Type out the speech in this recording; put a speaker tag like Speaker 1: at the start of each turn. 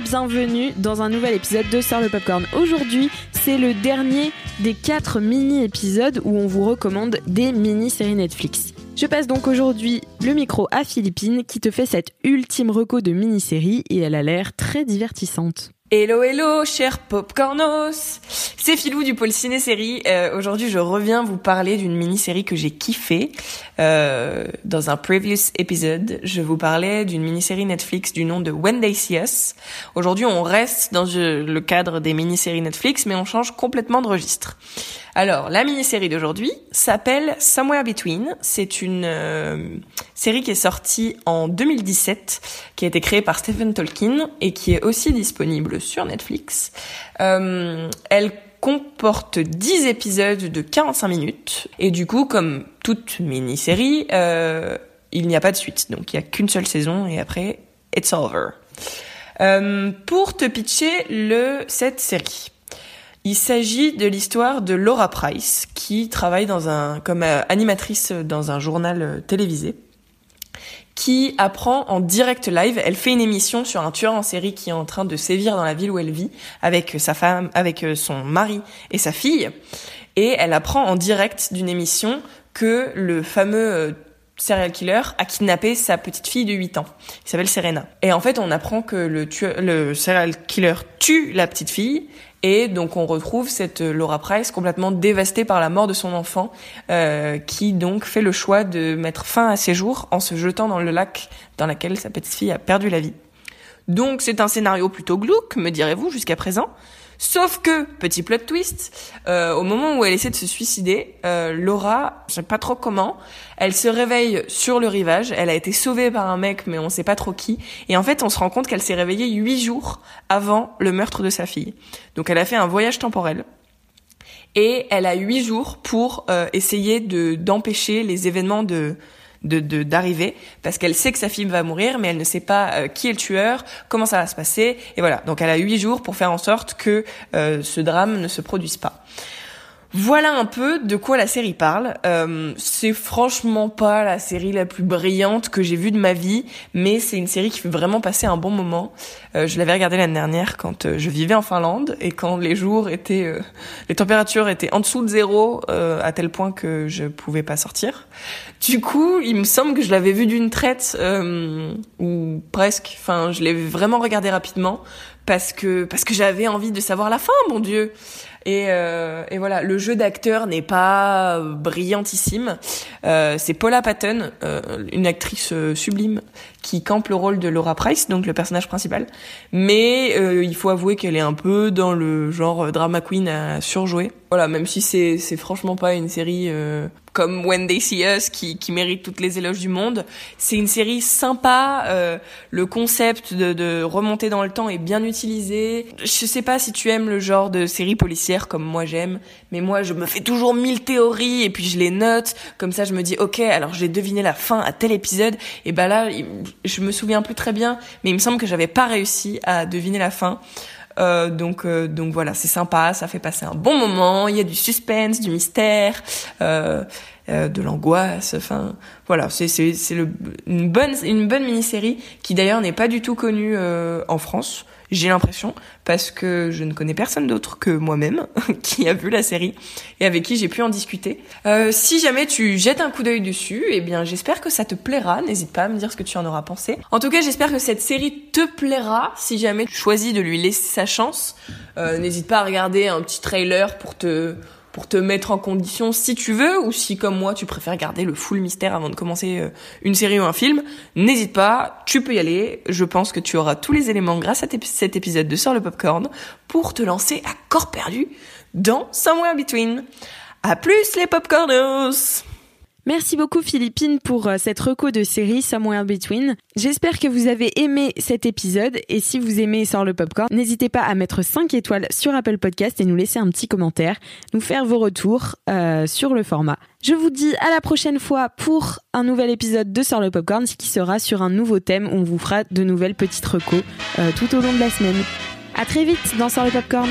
Speaker 1: bienvenue dans un nouvel épisode de Sœur le Popcorn. Aujourd'hui, c'est le dernier des quatre mini-épisodes où on vous recommande des mini-séries Netflix. Je passe donc aujourd'hui le micro à Philippine qui te fait cette ultime reco de mini-série et elle a l'air très divertissante.
Speaker 2: Hello hello chers popcornos C'est Philou du pôle ciné-série. Euh, Aujourd'hui je reviens vous parler d'une mini-série que j'ai kiffée. Euh, dans un previous épisode, je vous parlais d'une mini-série Netflix du nom de When They See Us. Aujourd'hui on reste dans le cadre des mini-séries Netflix mais on change complètement de registre. Alors, la mini-série d'aujourd'hui s'appelle Somewhere Between. C'est une euh, série qui est sortie en 2017, qui a été créée par Stephen Tolkien et qui est aussi disponible sur Netflix. Euh, elle comporte 10 épisodes de 45 minutes et du coup, comme toute mini-série, euh, il n'y a pas de suite. Donc, il n'y a qu'une seule saison et après, it's over. Euh, pour te pitcher le cette série. Il s'agit de l'histoire de Laura Price, qui travaille dans un, comme euh, animatrice dans un journal télévisé, qui apprend en direct live. Elle fait une émission sur un tueur en série qui est en train de sévir dans la ville où elle vit, avec sa femme, avec euh, son mari et sa fille. Et elle apprend en direct d'une émission que le fameux serial killer a kidnappé sa petite fille de 8 ans, qui s'appelle Serena. Et en fait, on apprend que le, tueur, le serial killer tue la petite fille et donc on retrouve cette Laura Price complètement dévastée par la mort de son enfant, euh, qui donc fait le choix de mettre fin à ses jours en se jetant dans le lac dans lequel sa petite fille a perdu la vie. Donc c'est un scénario plutôt glauque, me direz-vous, jusqu'à présent. Sauf que, petit plot twist, euh, au moment où elle essaie de se suicider, euh, Laura, je sais pas trop comment, elle se réveille sur le rivage. Elle a été sauvée par un mec, mais on sait pas trop qui. Et en fait, on se rend compte qu'elle s'est réveillée huit jours avant le meurtre de sa fille. Donc, elle a fait un voyage temporel. Et elle a huit jours pour euh, essayer de d'empêcher les événements de de d'arriver parce qu'elle sait que sa fille va mourir mais elle ne sait pas euh, qui est le tueur, comment ça va se passer et voilà. Donc elle a huit jours pour faire en sorte que euh, ce drame ne se produise pas. Voilà un peu de quoi la série parle. Euh, c'est franchement pas la série la plus brillante que j'ai vue de ma vie, mais c'est une série qui fait vraiment passer un bon moment. Euh, je l'avais regardée l'année dernière quand euh, je vivais en Finlande et quand les jours étaient, euh, les températures étaient en dessous de zéro à tel point que je pouvais pas sortir. Du coup, il me semble que je l'avais vue d'une traite ou presque. Enfin, je l'ai vraiment regardée rapidement parce que parce que j'avais envie de savoir la fin, mon Dieu. Et, euh, et voilà, le jeu d'acteur n'est pas brillantissime. Euh, c'est Paula Patton, euh, une actrice euh, sublime, qui campe le rôle de Laura Price, donc le personnage principal. Mais euh, il faut avouer qu'elle est un peu dans le genre drama queen à surjouer. Voilà, même si c'est c'est franchement pas une série comme When They See Us qui, qui mérite toutes les éloges du monde. C'est une série sympa, euh, le concept de, de remonter dans le temps est bien utilisé. Je sais pas si tu aimes le genre de série policière comme moi j'aime, mais moi je me fais toujours mille théories et puis je les note. Comme ça je me dis ok alors j'ai deviné la fin à tel épisode et bah là je me souviens plus très bien, mais il me semble que j'avais pas réussi à deviner la fin. Euh, donc euh, donc voilà, c'est sympa, ça fait passer un bon moment. Il y a du suspense, du mystère, euh, euh de l'angoisse. Enfin voilà, c'est c'est c'est une bonne une bonne mini série qui d'ailleurs n'est pas du tout connue euh, en France j'ai l'impression, parce que je ne connais personne d'autre que moi-même qui a vu la série et avec qui j'ai pu en discuter. Euh, si jamais tu jettes un coup d'œil dessus, eh bien j'espère que ça te plaira. N'hésite pas à me dire ce que tu en auras pensé. En tout cas, j'espère que cette série te plaira. Si jamais tu choisis de lui laisser sa chance, euh, n'hésite pas à regarder un petit trailer pour te pour te mettre en condition si tu veux ou si comme moi tu préfères garder le full mystère avant de commencer euh, une série ou un film, n'hésite pas, tu peux y aller. Je pense que tu auras tous les éléments grâce à cet épisode de Sur le Popcorn pour te lancer à corps perdu dans Somewhere Between. À plus les popcornos
Speaker 1: Merci beaucoup Philippine pour euh, cette reco de série Somewhere Between. J'espère que vous avez aimé cet épisode et si vous aimez Sort le Popcorn, n'hésitez pas à mettre 5 étoiles sur Apple Podcast et nous laisser un petit commentaire, nous faire vos retours euh, sur le format. Je vous dis à la prochaine fois pour un nouvel épisode de Sort le Popcorn qui sera sur un nouveau thème où on vous fera de nouvelles petites recos euh, tout au long de la semaine. À très vite dans Sort le Popcorn.